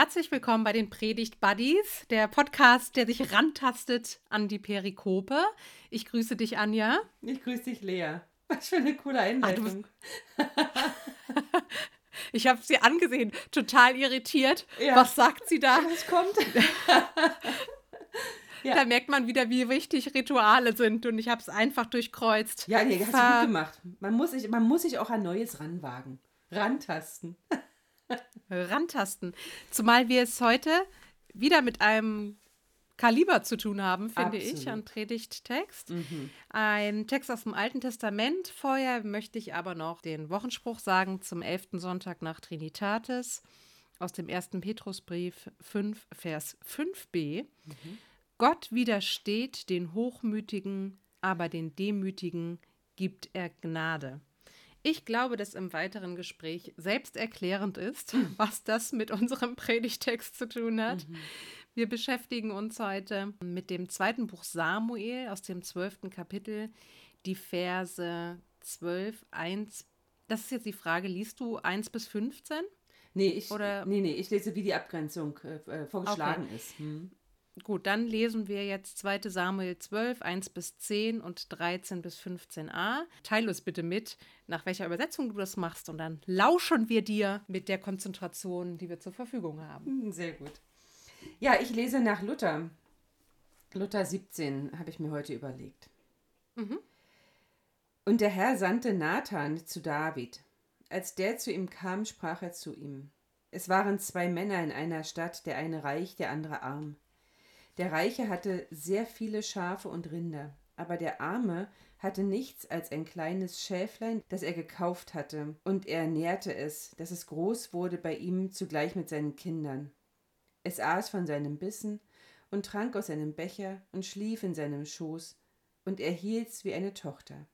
Herzlich willkommen bei den Predigt Buddies, der Podcast, der sich rantastet an die Perikope. Ich grüße dich, Anja. Ich grüße dich, Lea. Was für eine coole Einleitung. ich habe sie angesehen, total irritiert. Ja. Was sagt sie da? Was kommt? ja. Da merkt man wieder, wie wichtig Rituale sind und ich habe es einfach durchkreuzt. Ja, nee, hast du gut gemacht. Man muss, sich, man muss sich auch an Neues ranwagen. Rantasten. Rantasten. Zumal wir es heute wieder mit einem Kaliber zu tun haben, finde Absolut. ich, an Predigttext. Mhm. Ein Text aus dem Alten Testament. Vorher möchte ich aber noch den Wochenspruch sagen zum 11. Sonntag nach Trinitatis aus dem 1. Petrusbrief 5, Vers 5b. Mhm. Gott widersteht den Hochmütigen, aber den Demütigen gibt er Gnade. Ich glaube, dass im weiteren Gespräch selbsterklärend ist, hm. was das mit unserem Predigtext zu tun hat. Mhm. Wir beschäftigen uns heute mit dem zweiten Buch Samuel aus dem zwölften Kapitel, die Verse 12, 1. Das ist jetzt die Frage, liest du 1 bis 15? Nee, ich, Oder? nee, nee, ich lese, wie die Abgrenzung äh, äh vorgeschlagen okay. ist. Hm. Gut, dann lesen wir jetzt 2 Samuel 12, 1 bis 10 und 13 bis 15a. Teile uns bitte mit, nach welcher Übersetzung du das machst und dann lauschen wir dir mit der Konzentration, die wir zur Verfügung haben. Hm, sehr gut. Ja, ich lese nach Luther. Luther 17 habe ich mir heute überlegt. Mhm. Und der Herr sandte Nathan zu David. Als der zu ihm kam, sprach er zu ihm. Es waren zwei Männer in einer Stadt, der eine reich, der andere arm. Der Reiche hatte sehr viele Schafe und Rinder, aber der Arme hatte nichts als ein kleines Schäflein, das er gekauft hatte, und er ernährte es, dass es groß wurde bei ihm zugleich mit seinen Kindern. Es aß von seinem Bissen und trank aus seinem Becher und schlief in seinem Schoß, und er hielt's wie eine Tochter.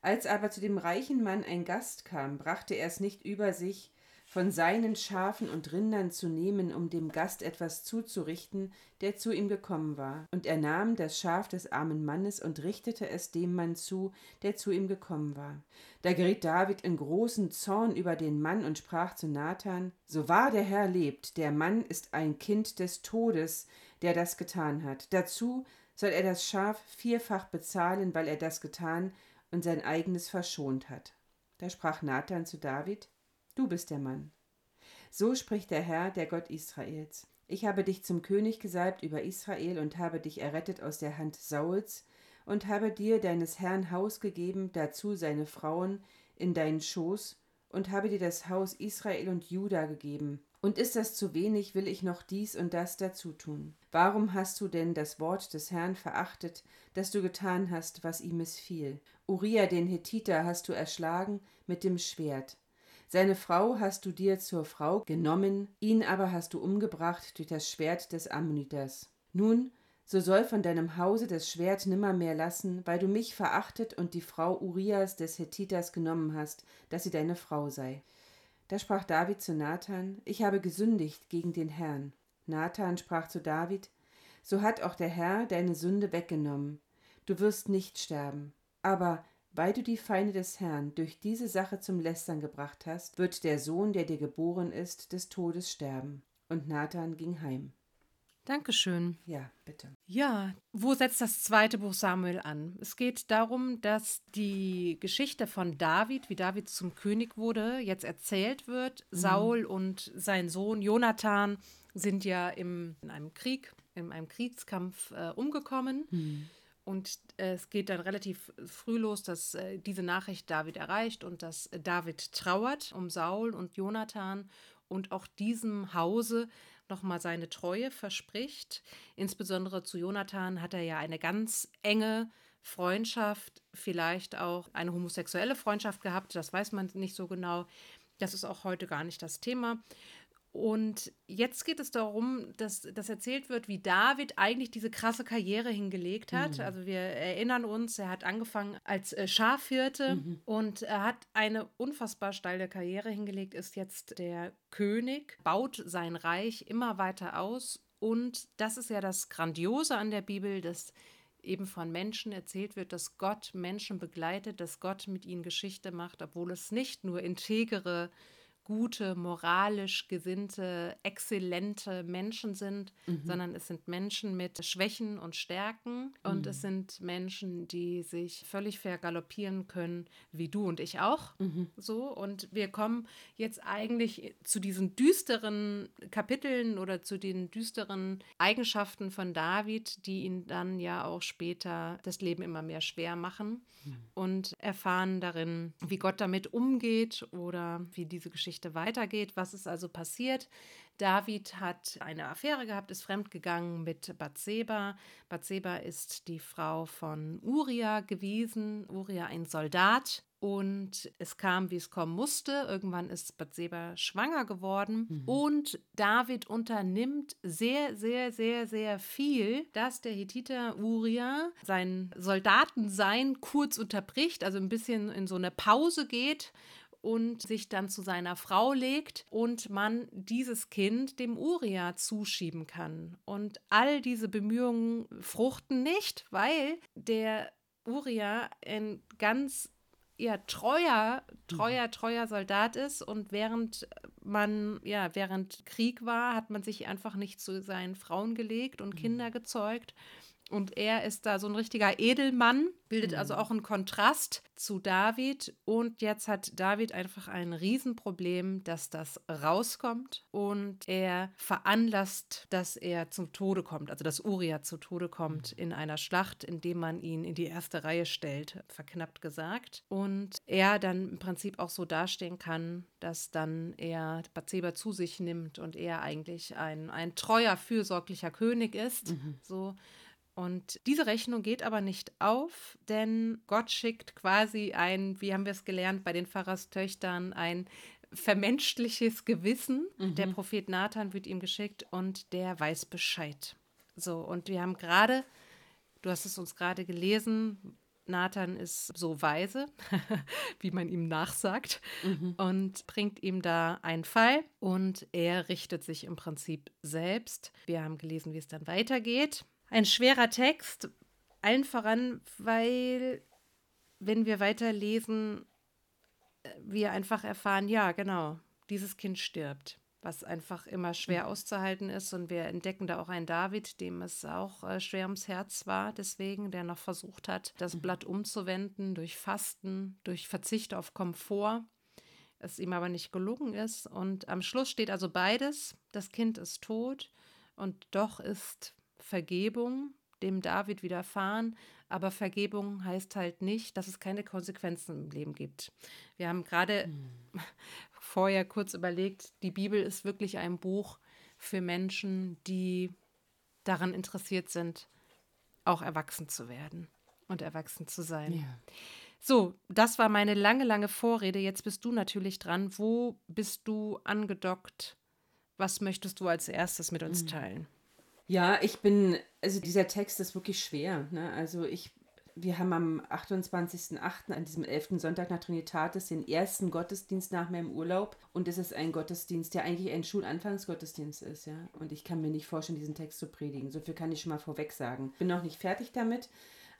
Als aber zu dem reichen Mann ein Gast kam, brachte er es nicht über sich, von seinen Schafen und Rindern zu nehmen, um dem Gast etwas zuzurichten, der zu ihm gekommen war. Und er nahm das Schaf des armen Mannes und richtete es dem Mann zu, der zu ihm gekommen war. Da geriet David in großen Zorn über den Mann und sprach zu Nathan: So wahr der Herr lebt, der Mann ist ein Kind des Todes, der das getan hat. Dazu soll er das Schaf vierfach bezahlen, weil er das getan und sein eigenes verschont hat. Da sprach Nathan zu David: Du bist der Mann. So spricht der Herr, der Gott Israels. Ich habe dich zum König gesalbt über Israel und habe dich errettet aus der Hand Sauls und habe dir deines Herrn Haus gegeben, dazu seine Frauen, in deinen Schoß und habe dir das Haus Israel und Juda gegeben. Und ist das zu wenig, will ich noch dies und das dazu tun. Warum hast du denn das Wort des Herrn verachtet, dass du getan hast, was ihm missfiel? Uriah den Hethiter hast du erschlagen mit dem Schwert. Seine Frau hast du dir zur Frau genommen, ihn aber hast du umgebracht durch das Schwert des Ammoniters. Nun, so soll von deinem Hause das Schwert nimmermehr lassen, weil du mich verachtet und die Frau Urias des Hethiters genommen hast, dass sie deine Frau sei. Da sprach David zu Nathan, ich habe gesündigt gegen den Herrn. Nathan sprach zu David, so hat auch der Herr deine Sünde weggenommen. Du wirst nicht sterben. Aber weil du die Feinde des Herrn durch diese Sache zum Lästern gebracht hast, wird der Sohn, der dir geboren ist, des Todes sterben. Und Nathan ging heim. Dankeschön. Ja, bitte. Ja, wo setzt das zweite Buch Samuel an? Es geht darum, dass die Geschichte von David, wie David zum König wurde, jetzt erzählt wird. Mhm. Saul und sein Sohn Jonathan sind ja im, in einem Krieg, in einem Kriegskampf äh, umgekommen. Mhm. Und äh, es geht dann relativ früh los, dass äh, diese Nachricht David erreicht und dass David trauert um Saul und Jonathan und auch diesem Hause nochmal seine Treue verspricht. Insbesondere zu Jonathan hat er ja eine ganz enge Freundschaft, vielleicht auch eine homosexuelle Freundschaft gehabt, das weiß man nicht so genau. Das ist auch heute gar nicht das Thema. Und jetzt geht es darum, dass, dass erzählt wird, wie David eigentlich diese krasse Karriere hingelegt hat. Mhm. Also wir erinnern uns, er hat angefangen als äh, Schafhirte mhm. und er hat eine unfassbar steile Karriere hingelegt, ist jetzt der König, baut sein Reich immer weiter aus. Und das ist ja das Grandiose an der Bibel, dass eben von Menschen erzählt wird, dass Gott Menschen begleitet, dass Gott mit ihnen Geschichte macht, obwohl es nicht nur integere gute, moralisch gesinnte, exzellente Menschen sind, mhm. sondern es sind Menschen mit Schwächen und Stärken und mhm. es sind Menschen, die sich völlig vergaloppieren können, wie du und ich auch. Mhm. So und wir kommen jetzt eigentlich zu diesen düsteren Kapiteln oder zu den düsteren Eigenschaften von David, die ihn dann ja auch später das Leben immer mehr schwer machen mhm. und erfahren darin, wie Gott damit umgeht oder wie diese Geschichte weitergeht. Was ist also passiert? David hat eine Affäre gehabt, ist fremdgegangen mit Bathseba. Bathseba ist die Frau von Uriah gewesen. Uriah ein Soldat. Und es kam, wie es kommen musste. Irgendwann ist Bathseba schwanger geworden. Mhm. Und David unternimmt sehr, sehr, sehr, sehr viel, dass der Hethiter Uriah sein Soldatensein kurz unterbricht, also ein bisschen in so eine Pause geht und sich dann zu seiner Frau legt und man dieses Kind dem Uria zuschieben kann. Und all diese Bemühungen fruchten nicht, weil der Uria ein ganz ja, treuer, treuer, treuer Soldat ist und während man, ja, während Krieg war, hat man sich einfach nicht zu seinen Frauen gelegt und Kinder gezeugt und er ist da so ein richtiger Edelmann, bildet mhm. also auch einen Kontrast zu David. Und jetzt hat David einfach ein Riesenproblem, dass das rauskommt und er veranlasst, dass er zum Tode kommt, also dass Uriah zu Tode kommt in einer Schlacht, indem man ihn in die erste Reihe stellt, verknappt gesagt. Und er dann im Prinzip auch so dastehen kann, dass dann er Bathseba zu sich nimmt und er eigentlich ein, ein treuer, fürsorglicher König ist. Mhm. So und diese Rechnung geht aber nicht auf, denn Gott schickt quasi ein, wie haben wir es gelernt bei den Pfarrerstöchtern, ein vermenschliches Gewissen. Mhm. Der Prophet Nathan wird ihm geschickt und der weiß Bescheid. So, und wir haben gerade, du hast es uns gerade gelesen, Nathan ist so weise, wie man ihm nachsagt, mhm. und bringt ihm da einen Fall und er richtet sich im Prinzip selbst. Wir haben gelesen, wie es dann weitergeht ein schwerer Text, allen voran, weil, wenn wir weiterlesen, äh, wir einfach erfahren, ja, genau, dieses Kind stirbt, was einfach immer schwer mhm. auszuhalten ist. Und wir entdecken da auch einen David, dem es auch äh, schwer ums Herz war, deswegen, der noch versucht hat, das mhm. Blatt umzuwenden durch Fasten, durch Verzicht auf Komfort es ihm aber nicht gelungen ist. Und am Schluss steht also beides. Das Kind ist tot und doch ist Vergebung dem David widerfahren, aber Vergebung heißt halt nicht, dass es keine Konsequenzen im Leben gibt. Wir haben gerade mhm. vorher kurz überlegt, die Bibel ist wirklich ein Buch für Menschen, die daran interessiert sind, auch erwachsen zu werden und erwachsen zu sein. Ja. So, das war meine lange, lange Vorrede. Jetzt bist du natürlich dran. Wo bist du angedockt? Was möchtest du als erstes mit uns hm. teilen? Ja, ich bin, also dieser Text ist wirklich schwer. Ne? Also ich, wir haben am 28.08., an diesem 11. Sonntag nach Trinitatis, den ersten Gottesdienst nach meinem Urlaub. Und es ist ein Gottesdienst, der eigentlich ein Schulanfangsgottesdienst ist, ja. Und ich kann mir nicht vorstellen, diesen Text zu predigen. So viel kann ich schon mal vorweg sagen. Bin noch nicht fertig damit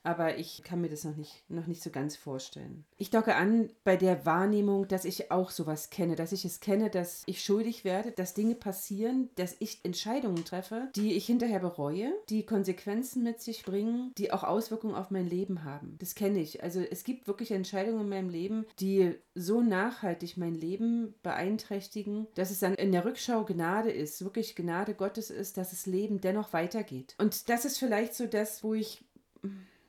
aber ich kann mir das noch nicht, noch nicht so ganz vorstellen. Ich docke an bei der Wahrnehmung, dass ich auch sowas kenne, dass ich es kenne, dass ich schuldig werde, dass Dinge passieren, dass ich Entscheidungen treffe, die ich hinterher bereue, die Konsequenzen mit sich bringen, die auch Auswirkungen auf mein Leben haben. Das kenne ich. Also es gibt wirklich Entscheidungen in meinem Leben, die so nachhaltig mein Leben beeinträchtigen, dass es dann in der Rückschau Gnade ist, wirklich Gnade Gottes ist, dass das Leben dennoch weitergeht. Und das ist vielleicht so das, wo ich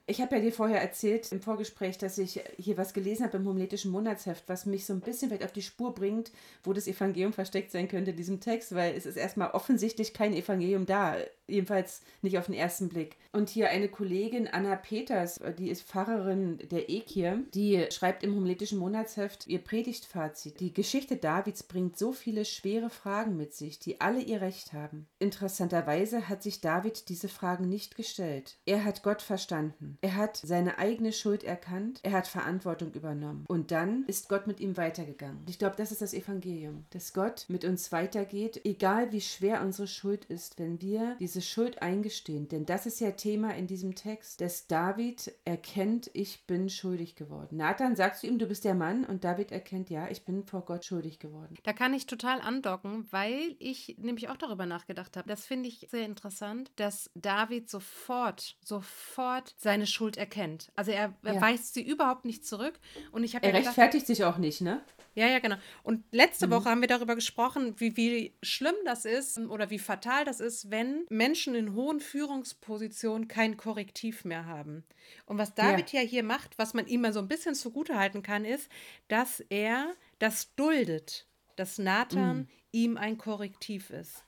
ich habe ja dir vorher erzählt im Vorgespräch, dass ich hier was gelesen habe im homiletischen Monatsheft, was mich so ein bisschen vielleicht auf die Spur bringt, wo das Evangelium versteckt sein könnte in diesem Text, weil es ist erstmal offensichtlich kein Evangelium da, jedenfalls nicht auf den ersten Blick. Und hier eine Kollegin, Anna Peters, die ist Pfarrerin der Ekir, die schreibt im homiletischen Monatsheft ihr Predigtfazit. Die Geschichte Davids bringt so viele schwere Fragen mit sich, die alle ihr Recht haben. Interessanterweise hat sich David diese Fragen nicht gestellt. Er hat Gott verstanden. Er hat seine eigene Schuld erkannt, er hat Verantwortung übernommen. Und dann ist Gott mit ihm weitergegangen. Ich glaube, das ist das Evangelium, dass Gott mit uns weitergeht, egal wie schwer unsere Schuld ist, wenn wir diese Schuld eingestehen. Denn das ist ja Thema in diesem Text, dass David erkennt, ich bin schuldig geworden. Nathan sagt zu ihm, du bist der Mann und David erkennt, ja, ich bin vor Gott schuldig geworden. Da kann ich total andocken, weil ich nämlich auch darüber nachgedacht habe. Das finde ich sehr interessant, dass David sofort, sofort seine Schuld erkennt. Also er, er ja. weist sie überhaupt nicht zurück. Und ich er ja rechtfertigt gedacht, sich auch nicht, ne? Ja, ja, genau. Und letzte mhm. Woche haben wir darüber gesprochen, wie, wie schlimm das ist oder wie fatal das ist, wenn Menschen in hohen Führungspositionen kein Korrektiv mehr haben. Und was David ja, ja hier macht, was man ihm mal so ein bisschen zugutehalten kann, ist, dass er das duldet, dass Nathan mhm. ihm ein Korrektiv ist.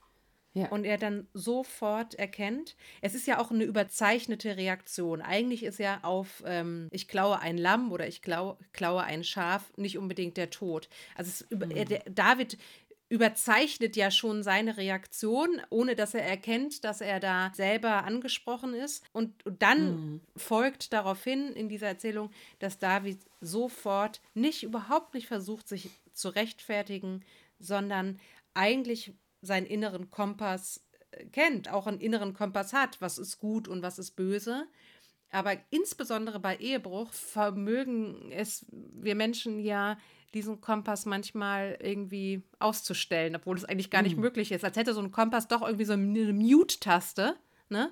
Ja. Und er dann sofort erkennt, es ist ja auch eine überzeichnete Reaktion. Eigentlich ist ja auf, ähm, ich klaue ein Lamm oder ich klaue, klaue ein Schaf nicht unbedingt der Tod. Also es, mhm. er, der, David überzeichnet ja schon seine Reaktion, ohne dass er erkennt, dass er da selber angesprochen ist. Und, und dann mhm. folgt daraufhin in dieser Erzählung, dass David sofort nicht, überhaupt nicht versucht, sich zu rechtfertigen, sondern eigentlich seinen inneren Kompass äh, kennt, auch einen inneren Kompass hat, was ist gut und was ist böse. Aber insbesondere bei Ehebruch vermögen es wir Menschen ja, diesen Kompass manchmal irgendwie auszustellen, obwohl es eigentlich gar nicht mhm. möglich ist. Als hätte so ein Kompass doch irgendwie so eine Mute-Taste, ne?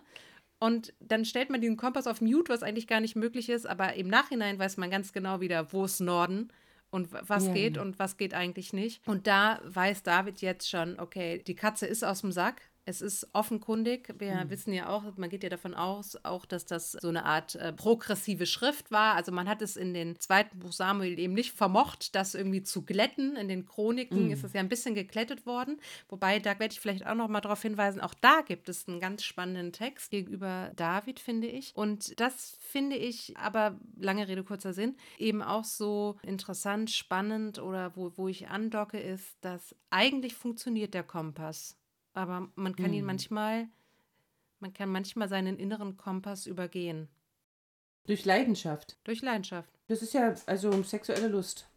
Und dann stellt man diesen Kompass auf Mute, was eigentlich gar nicht möglich ist, aber im Nachhinein weiß man ganz genau wieder, wo ist Norden und was ja. geht und was geht eigentlich nicht. Und da weiß David jetzt schon, okay, die Katze ist aus dem Sack. Es ist offenkundig. Wir mhm. wissen ja auch, man geht ja davon aus, auch, dass das so eine Art äh, progressive Schrift war. Also man hat es in den zweiten Buch Samuel eben nicht vermocht, das irgendwie zu glätten. In den Chroniken mhm. ist es ja ein bisschen geklettet worden. Wobei, da werde ich vielleicht auch noch mal darauf hinweisen, auch da gibt es einen ganz spannenden Text gegenüber David, finde ich. Und das finde ich, aber lange Rede, kurzer Sinn, eben auch so interessant, spannend oder wo, wo ich andocke, ist, dass eigentlich funktioniert der Kompass. Aber man kann ihn hm. manchmal, man kann manchmal seinen inneren Kompass übergehen. Durch Leidenschaft. Durch Leidenschaft. Das ist ja also sexuelle Lust.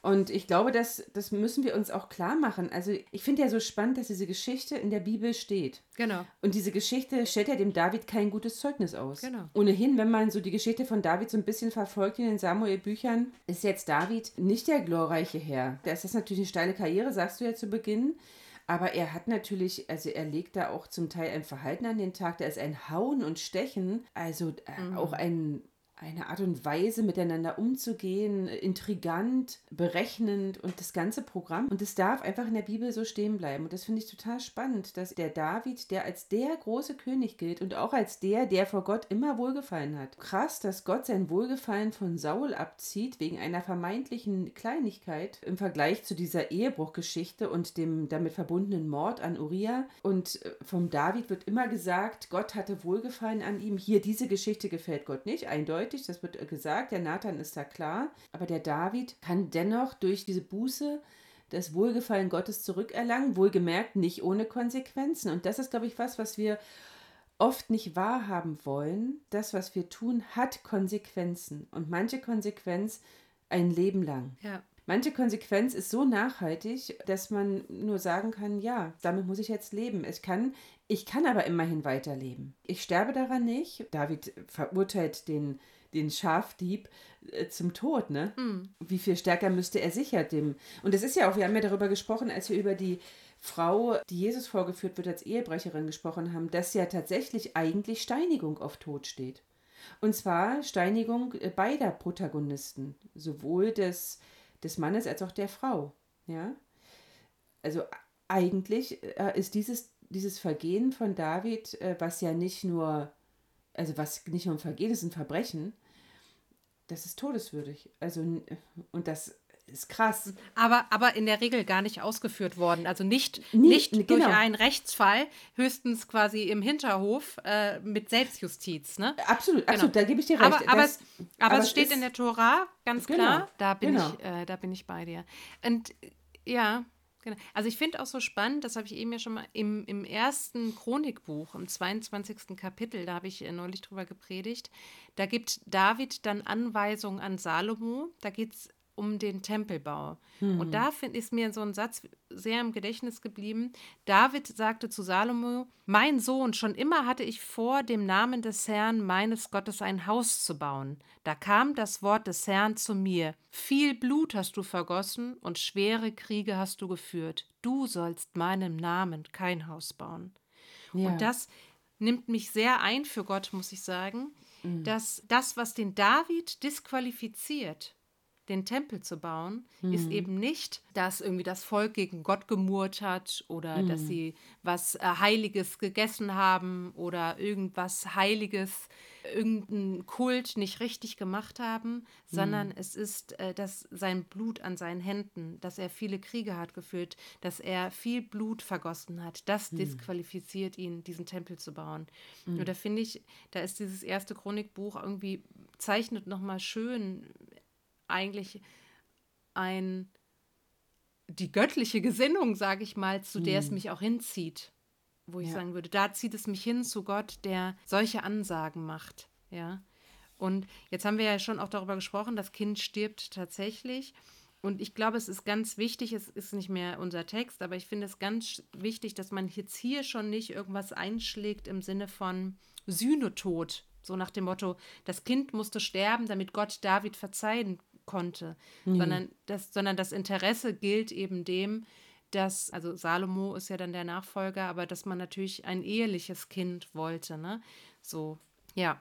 Und ich glaube, das, das müssen wir uns auch klar machen. Also ich finde ja so spannend, dass diese Geschichte in der Bibel steht. Genau. Und diese Geschichte stellt ja dem David kein gutes Zeugnis aus. Genau. Ohnehin, wenn man so die Geschichte von David so ein bisschen verfolgt in den Samuel-Büchern, ist jetzt David nicht der glorreiche Herr. Da ist das natürlich eine steile Karriere, sagst du ja zu Beginn. Aber er hat natürlich, also er legt da auch zum Teil ein Verhalten an den Tag, da ist ein Hauen und Stechen, also äh, mhm. auch ein eine Art und Weise, miteinander umzugehen, intrigant, berechnend und das ganze Programm. Und es darf einfach in der Bibel so stehen bleiben. Und das finde ich total spannend, dass der David, der als der große König gilt und auch als der, der vor Gott immer Wohlgefallen hat. Krass, dass Gott sein Wohlgefallen von Saul abzieht wegen einer vermeintlichen Kleinigkeit im Vergleich zu dieser Ehebruchgeschichte und dem damit verbundenen Mord an Uriah. Und äh, vom David wird immer gesagt, Gott hatte Wohlgefallen an ihm. Hier, diese Geschichte gefällt Gott nicht, eindeutig eindeutig, das wird gesagt, der Nathan ist da klar, aber der David kann dennoch durch diese Buße das Wohlgefallen Gottes zurückerlangen, wohlgemerkt nicht ohne Konsequenzen. Und das ist, glaube ich, was, was wir oft nicht wahrhaben wollen. Das, was wir tun, hat Konsequenzen. Und manche Konsequenz ein Leben lang. Ja. Manche Konsequenz ist so nachhaltig, dass man nur sagen kann, ja, damit muss ich jetzt leben. Ich kann, ich kann aber immerhin weiterleben. Ich sterbe daran nicht. David verurteilt den den Schafdieb äh, zum Tod, ne? Mhm. Wie viel stärker müsste er sicher dem. Und es ist ja auch, wir haben ja darüber gesprochen, als wir über die Frau, die Jesus vorgeführt wird, als Ehebrecherin gesprochen haben, dass ja tatsächlich eigentlich Steinigung auf Tod steht. Und zwar Steinigung äh, beider Protagonisten, sowohl des, des Mannes als auch der Frau. Ja? Also eigentlich äh, ist dieses, dieses Vergehen von David, was ja nicht nur, also was nicht nur ein Vergehen ist, ein Verbrechen, das ist todeswürdig. Also, und das ist krass. Aber, aber in der Regel gar nicht ausgeführt worden. Also nicht, Nie, nicht genau. durch einen Rechtsfall, höchstens quasi im Hinterhof äh, mit Selbstjustiz. Ne? Absolut, genau. absolut, da gebe ich dir recht. Aber, aber, das, es, aber, aber es steht in der Tora, ganz genau, klar, da bin, genau. ich, äh, da bin ich bei dir. Und ja, Genau. Also ich finde auch so spannend, das habe ich eben ja schon mal im, im ersten Chronikbuch, im 22. Kapitel, da habe ich äh, neulich drüber gepredigt, da gibt David dann Anweisungen an Salomo, da geht es um den Tempelbau. Mhm. Und da find, ist mir so ein Satz sehr im Gedächtnis geblieben. David sagte zu Salomo, mein Sohn, schon immer hatte ich vor, dem Namen des Herrn meines Gottes ein Haus zu bauen. Da kam das Wort des Herrn zu mir. Viel Blut hast du vergossen und schwere Kriege hast du geführt. Du sollst meinem Namen kein Haus bauen. Ja. Und das nimmt mich sehr ein für Gott, muss ich sagen, mhm. dass das, was den David disqualifiziert, den Tempel zu bauen, mhm. ist eben nicht, dass irgendwie das Volk gegen Gott gemurrt hat oder mhm. dass sie was äh, Heiliges gegessen haben oder irgendwas Heiliges, irgendeinen Kult nicht richtig gemacht haben, sondern mhm. es ist, äh, dass sein Blut an seinen Händen, dass er viele Kriege hat geführt, dass er viel Blut vergossen hat. Das mhm. disqualifiziert ihn, diesen Tempel zu bauen. Mhm. Und da finde ich, da ist dieses erste Chronikbuch irgendwie zeichnet nochmal schön eigentlich ein die göttliche Gesinnung, sage ich mal, zu der mhm. es mich auch hinzieht. Wo ich ja. sagen würde, da zieht es mich hin zu Gott, der solche Ansagen macht. Ja. Und jetzt haben wir ja schon auch darüber gesprochen, das Kind stirbt tatsächlich. Und ich glaube, es ist ganz wichtig, es ist nicht mehr unser Text, aber ich finde es ganz wichtig, dass man jetzt hier schon nicht irgendwas einschlägt im Sinne von Sühnetod. So nach dem Motto, das Kind musste sterben, damit Gott David verzeihen konnte, mhm. sondern, das, sondern das Interesse gilt eben dem, dass, also Salomo ist ja dann der Nachfolger, aber dass man natürlich ein eheliches Kind wollte, ne? So, ja.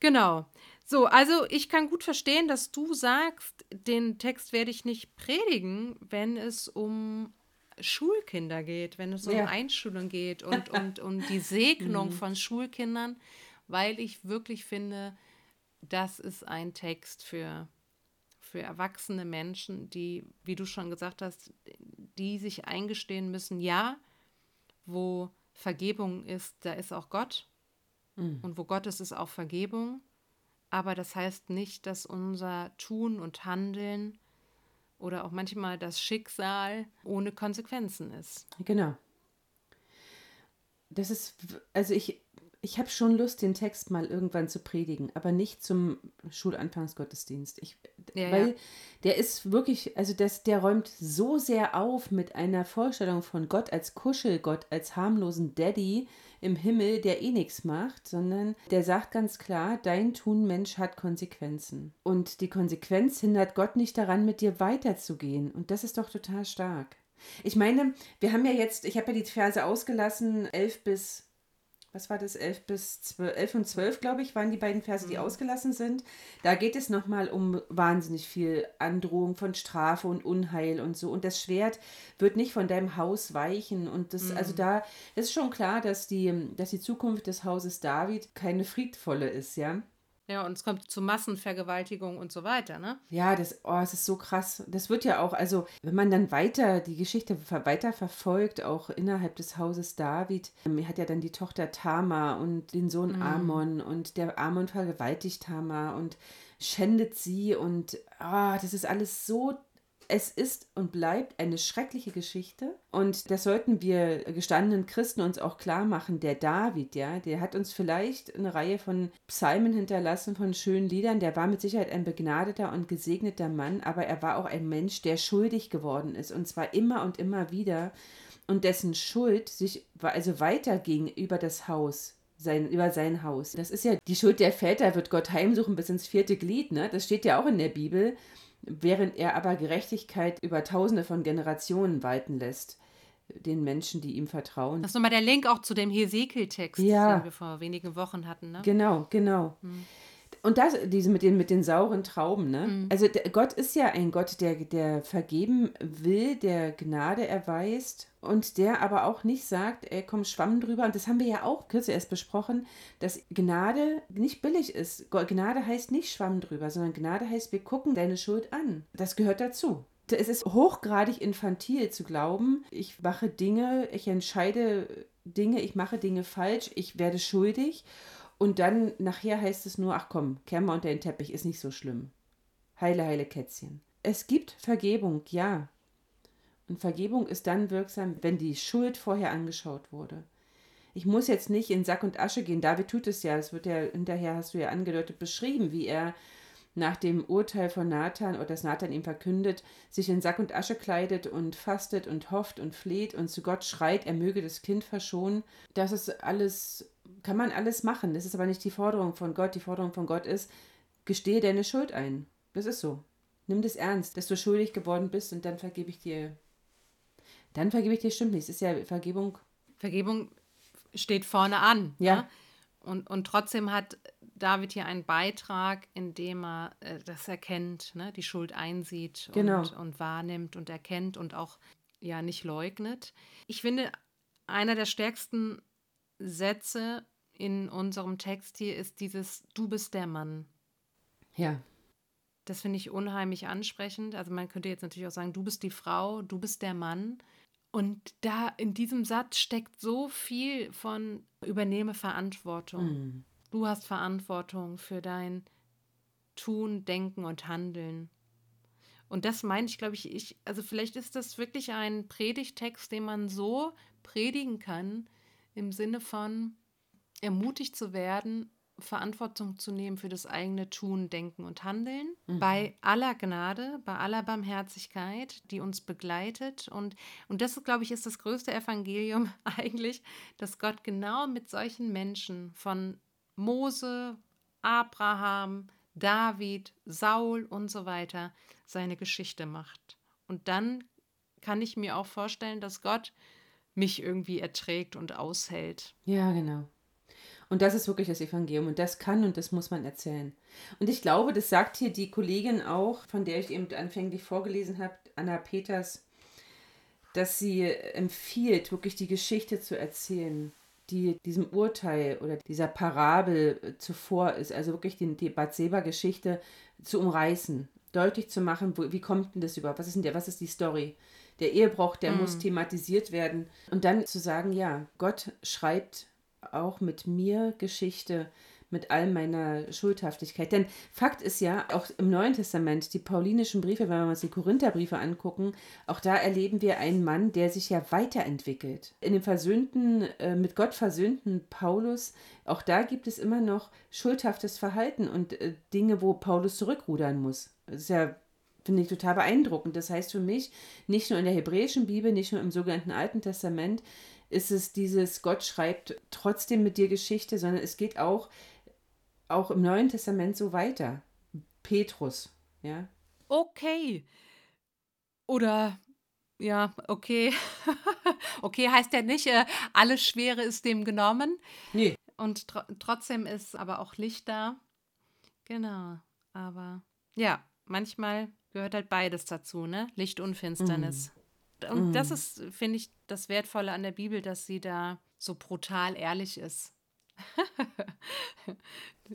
Genau. So, also ich kann gut verstehen, dass du sagst, den Text werde ich nicht predigen, wenn es um Schulkinder geht, wenn es ja. um Einschulung geht und, und um die Segnung mhm. von Schulkindern, weil ich wirklich finde, das ist ein Text für für erwachsene Menschen, die, wie du schon gesagt hast, die sich eingestehen müssen, ja, wo Vergebung ist, da ist auch Gott. Mhm. Und wo Gott ist, ist auch Vergebung. Aber das heißt nicht, dass unser Tun und Handeln oder auch manchmal das Schicksal ohne Konsequenzen ist. Genau. Das ist, also ich, ich habe schon Lust, den Text mal irgendwann zu predigen, aber nicht zum Schulanfangsgottesdienst. Ich, ja, weil ja. der ist wirklich, also das, der räumt so sehr auf mit einer Vorstellung von Gott als Kuschelgott, als harmlosen Daddy im Himmel, der eh nichts macht, sondern der sagt ganz klar, dein Tun Mensch hat Konsequenzen. Und die Konsequenz hindert Gott nicht daran, mit dir weiterzugehen. Und das ist doch total stark. Ich meine, wir haben ja jetzt, ich habe ja die Verse ausgelassen, 11 bis was war das, 11 bis 12, 11 und 12, glaube ich, waren die beiden Verse, die mhm. ausgelassen sind. Da geht es nochmal um wahnsinnig viel Androhung von Strafe und Unheil und so. Und das Schwert wird nicht von deinem Haus weichen. Und das, also mhm. also da ist schon klar, dass die, dass die Zukunft des Hauses David keine friedvolle ist, ja. Ja, und es kommt zu Massenvergewaltigung und so weiter, ne? Ja, das, oh, es ist so krass. Das wird ja auch, also wenn man dann weiter die Geschichte weiter verfolgt, auch innerhalb des Hauses David, ähm, er hat ja dann die Tochter Tamar und den Sohn mhm. Amon und der Amon vergewaltigt Tamar und schändet sie und ah, das ist alles so es ist und bleibt eine schreckliche Geschichte. Und das sollten wir gestandenen Christen uns auch klar machen. Der David, ja, der hat uns vielleicht eine Reihe von Psalmen hinterlassen, von schönen Liedern. Der war mit Sicherheit ein begnadeter und gesegneter Mann, aber er war auch ein Mensch, der schuldig geworden ist. Und zwar immer und immer wieder. Und dessen Schuld sich also weiterging über das Haus sein, über sein Haus. Das ist ja die Schuld der Väter, wird Gott heimsuchen bis ins vierte Glied, ne? Das steht ja auch in der Bibel während er aber Gerechtigkeit über tausende von Generationen walten lässt den Menschen, die ihm vertrauen. Das ist nochmal der Link auch zu dem Hesekiel-Text, ja. den wir vor wenigen Wochen hatten. Ne? Genau, genau. Hm. Und das, diese mit den, mit den sauren Trauben, ne? Mhm. Also der, Gott ist ja ein Gott, der, der vergeben will, der Gnade erweist und der aber auch nicht sagt, ey, komm, schwamm drüber. Und das haben wir ja auch kürzlich erst besprochen, dass Gnade nicht billig ist. Gnade heißt nicht schwamm drüber, sondern Gnade heißt, wir gucken deine Schuld an. Das gehört dazu. Es ist hochgradig infantil zu glauben, ich mache Dinge, ich entscheide Dinge, ich mache Dinge falsch, ich werde schuldig und dann nachher heißt es nur, ach komm, kehr mal unter den Teppich, ist nicht so schlimm. Heile, heile Kätzchen. Es gibt Vergebung, ja. Und Vergebung ist dann wirksam, wenn die Schuld vorher angeschaut wurde. Ich muss jetzt nicht in Sack und Asche gehen. David tut es ja. Es wird ja hinterher, hast du ja angedeutet, beschrieben, wie er nach dem Urteil von Nathan oder das Nathan ihm verkündet, sich in Sack und Asche kleidet und fastet und hofft und fleht und zu Gott schreit, er möge das Kind verschonen. Das ist alles, kann man alles machen. Das ist aber nicht die Forderung von Gott. Die Forderung von Gott ist, gestehe deine Schuld ein. Das ist so. Nimm das ernst, dass du schuldig geworden bist und dann vergebe ich dir. Dann vergebe ich dir, stimmt nicht. Es ist ja Vergebung. Vergebung steht vorne an. Ja. Ne? Und, und trotzdem hat David hier einen Beitrag, in dem er äh, das erkennt, ne? die Schuld einsieht Genau. und, und wahrnimmt und erkennt und auch ja nicht leugnet. Ich finde, einer der stärksten Sätze in unserem Text hier ist dieses Du bist der Mann. Ja. Das finde ich unheimlich ansprechend. Also man könnte jetzt natürlich auch sagen, du bist die Frau, du bist der Mann. Und da in diesem Satz steckt so viel von übernehme Verantwortung. Mhm. Du hast Verantwortung für dein Tun, Denken und Handeln. Und das meine ich, glaube ich, ich, also vielleicht ist das wirklich ein Predigtext, den man so predigen kann, im Sinne von ermutigt zu werden, Verantwortung zu nehmen für das eigene Tun, Denken und Handeln. Bei aller Gnade, bei aller Barmherzigkeit, die uns begleitet. Und, und das, glaube ich, ist das größte Evangelium eigentlich, dass Gott genau mit solchen Menschen von Mose, Abraham, David, Saul und so weiter seine Geschichte macht. Und dann kann ich mir auch vorstellen, dass Gott mich irgendwie erträgt und aushält. Ja, genau. Und das ist wirklich das Evangelium. Und das kann und das muss man erzählen. Und ich glaube, das sagt hier die Kollegin auch, von der ich eben anfänglich vorgelesen habe, Anna Peters, dass sie empfiehlt, wirklich die Geschichte zu erzählen, die diesem Urteil oder dieser Parabel zuvor ist. Also wirklich die, die Bathseba-Geschichte zu umreißen, deutlich zu machen, wo, wie kommt denn das überhaupt? Was ist denn der, was ist die Story? Der Ehebruch, der muss thematisiert werden. Und dann zu sagen, ja, Gott schreibt auch mit mir Geschichte, mit all meiner Schuldhaftigkeit. Denn Fakt ist ja, auch im Neuen Testament, die paulinischen Briefe, wenn wir uns die Korintherbriefe angucken, auch da erleben wir einen Mann, der sich ja weiterentwickelt. In dem versöhnten, äh, mit Gott versöhnten Paulus, auch da gibt es immer noch schuldhaftes Verhalten und äh, Dinge, wo Paulus zurückrudern muss. Das ist ja finde ich total beeindruckend. Das heißt für mich, nicht nur in der hebräischen Bibel, nicht nur im sogenannten Alten Testament, ist es dieses, Gott schreibt trotzdem mit dir Geschichte, sondern es geht auch, auch im Neuen Testament so weiter. Petrus, ja. Okay. Oder ja, okay. okay heißt ja nicht, äh, alles Schwere ist dem genommen. Nee. Und tr trotzdem ist aber auch Licht da. Genau. Aber ja, manchmal gehört halt beides dazu, ne? Licht und Finsternis. Und das ist, finde ich, das Wertvolle an der Bibel, dass sie da so brutal ehrlich ist.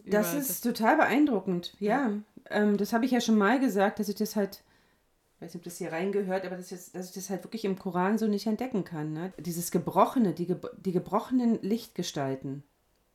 Das ist total beeindruckend, ja. Ähm, das habe ich ja schon mal gesagt, dass ich das halt, ich weiß nicht, ob das hier reingehört, aber dass ich das, dass ich das halt wirklich im Koran so nicht entdecken kann. Ne? Dieses Gebrochene, die, die gebrochenen Lichtgestalten,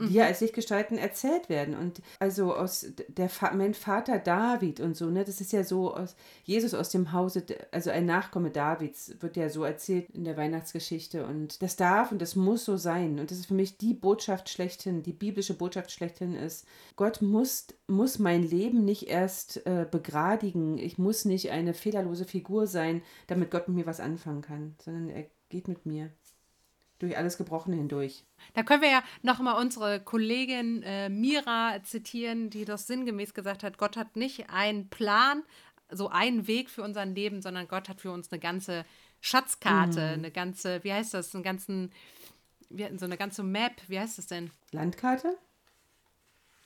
die ja als Lichtgestalten erzählt werden. Und also aus der Fa mein Vater David und so, ne, das ist ja so aus Jesus aus dem Hause, also ein Nachkomme Davids, wird ja so erzählt in der Weihnachtsgeschichte. Und das darf und das muss so sein. Und das ist für mich die Botschaft schlechthin, die biblische Botschaft schlechthin ist, Gott muss, muss mein Leben nicht erst äh, begradigen. Ich muss nicht eine fehlerlose Figur sein, damit Gott mit mir was anfangen kann, sondern er geht mit mir durch alles Gebrochene hindurch. Da können wir ja nochmal unsere Kollegin äh, Mira zitieren, die das sinngemäß gesagt hat, Gott hat nicht einen Plan, so einen Weg für unser Leben, sondern Gott hat für uns eine ganze Schatzkarte, eine ganze, wie heißt das, einen ganzen, so eine ganze Map, wie heißt das denn? Landkarte?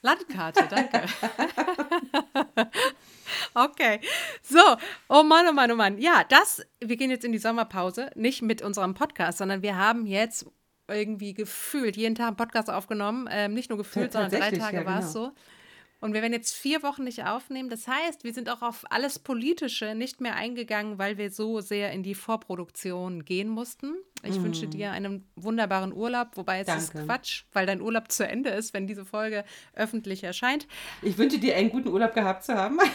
Landkarte, danke. okay. So, oh Mann, oh Mann, oh Mann. Ja, das, wir gehen jetzt in die Sommerpause, nicht mit unserem Podcast, sondern wir haben jetzt irgendwie gefühlt jeden Tag einen Podcast aufgenommen. Ähm, nicht nur gefühlt, sondern drei Tage ja, war es genau. so. Und wir werden jetzt vier Wochen nicht aufnehmen. Das heißt, wir sind auch auf alles Politische nicht mehr eingegangen, weil wir so sehr in die Vorproduktion gehen mussten. Ich wünsche dir einen wunderbaren Urlaub, wobei es ist Mhm. Danke. Quatsch, weil dein Urlaub zu Ende ist, wenn diese Folge öffentlich erscheint. Ich wünsche dir einen guten Urlaub gehabt zu haben.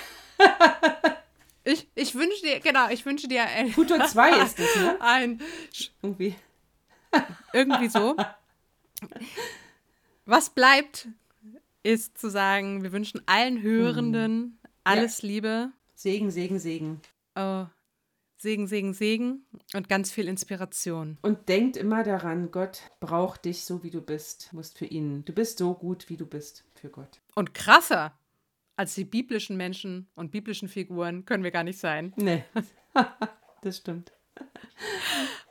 Ich, ich wünsche dir, genau, ich wünsche dir ein. Futur 2 ist es, ne? Ein. Irgendwie. Irgendwie so. Was bleibt, ist zu sagen, wir wünschen allen Hörenden alles ja. Liebe. Segen, Segen, Segen. Oh, Segen, Segen, Segen und ganz viel Inspiration. Und denkt immer daran, Gott braucht dich so, wie du bist. Musst für ihn. Du bist so gut, wie du bist für Gott. Und krasser als die biblischen Menschen und biblischen Figuren können wir gar nicht sein. Nee, das stimmt.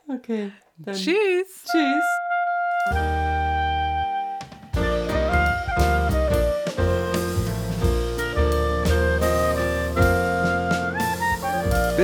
Okay. Dann. Tschüss. Tschüss.